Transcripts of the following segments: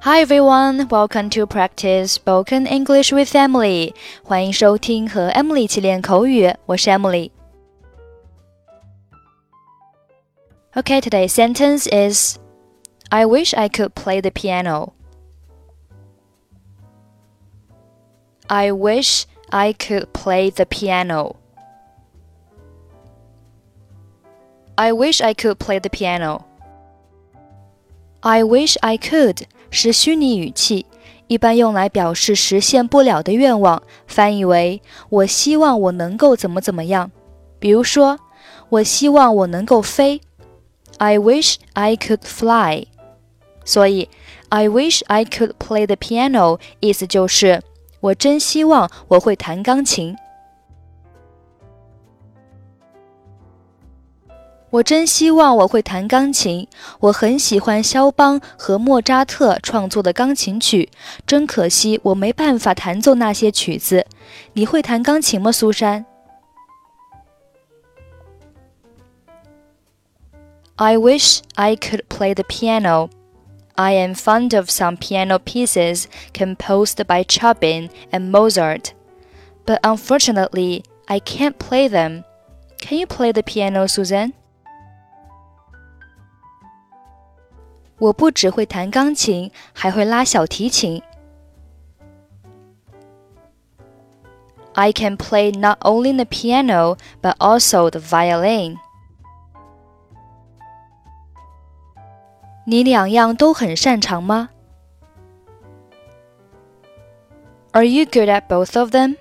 Hi everyone, welcome to practice spoken English with Emily. 欢迎收听和 Emily 一起练口语，我是 Emily。Okay, today's sentence is I wish I could play the piano. I wish I could play the piano. I wish I could play the piano. I wish I could 是虚拟语气，一般用来表示实现不了的愿望，翻译为“我希望我能够怎么怎么样”。比如说，我希望我能够飞，I wish I could fly。所以，I wish I could play the piano，意思就是我真希望我会弹钢琴。我真希望我会弹钢琴。我很喜欢肖邦和莫扎特创作的钢琴曲，真可惜我没办法弹奏那些曲子。你会弹钢琴吗，苏珊？I wish I could play the piano. I am fond of some piano pieces composed by Chopin and Mozart, but unfortunately, I can't play them. Can you play the piano, Susan? 我不只会弹钢琴，还会拉小提琴。I can play not only the piano but also the violin. 你两样都很擅长吗？Are you good at both of them?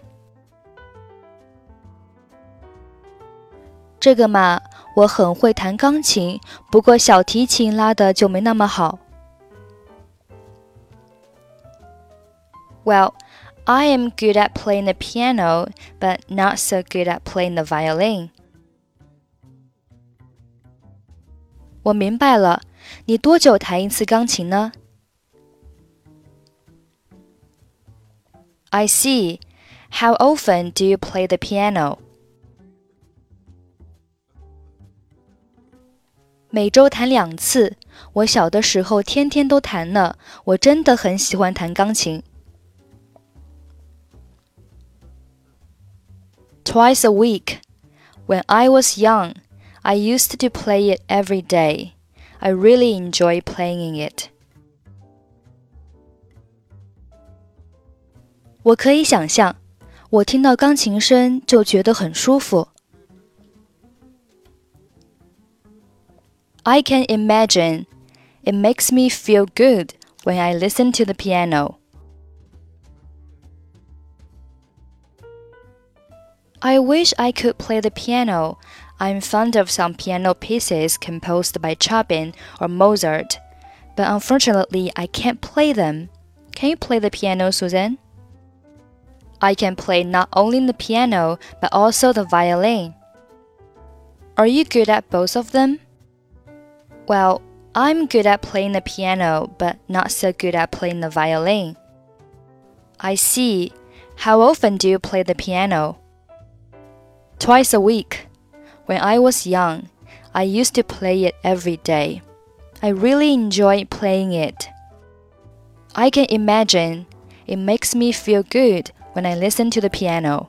这个嘛， 我很会弹钢琴，不过小提琴拉的就没那么好。Well, I am good at playing the piano, but not so good at playing the violin. 我明白了，你多久弹一次钢琴呢？I see. How often do you play the piano? 每周弹两次。我小的时候天天都弹呢。我真的很喜欢弹钢琴。Twice a week. When I was young, I used to play it every day. I really enjoy playing it. 我可以想象，我听到钢琴声就觉得很舒服。 I can imagine. It makes me feel good when I listen to the piano. I wish I could play the piano. I'm fond of some piano pieces composed by Chopin or Mozart, but unfortunately I can't play them. Can you play the piano, Susan? I can play not only the piano but also the violin. Are you good at both of them? Well, I'm good at playing the piano, but not so good at playing the violin. I see. How often do you play the piano? Twice a week. When I was young, I used to play it every day. I really enjoy playing it. I can imagine it makes me feel good when I listen to the piano.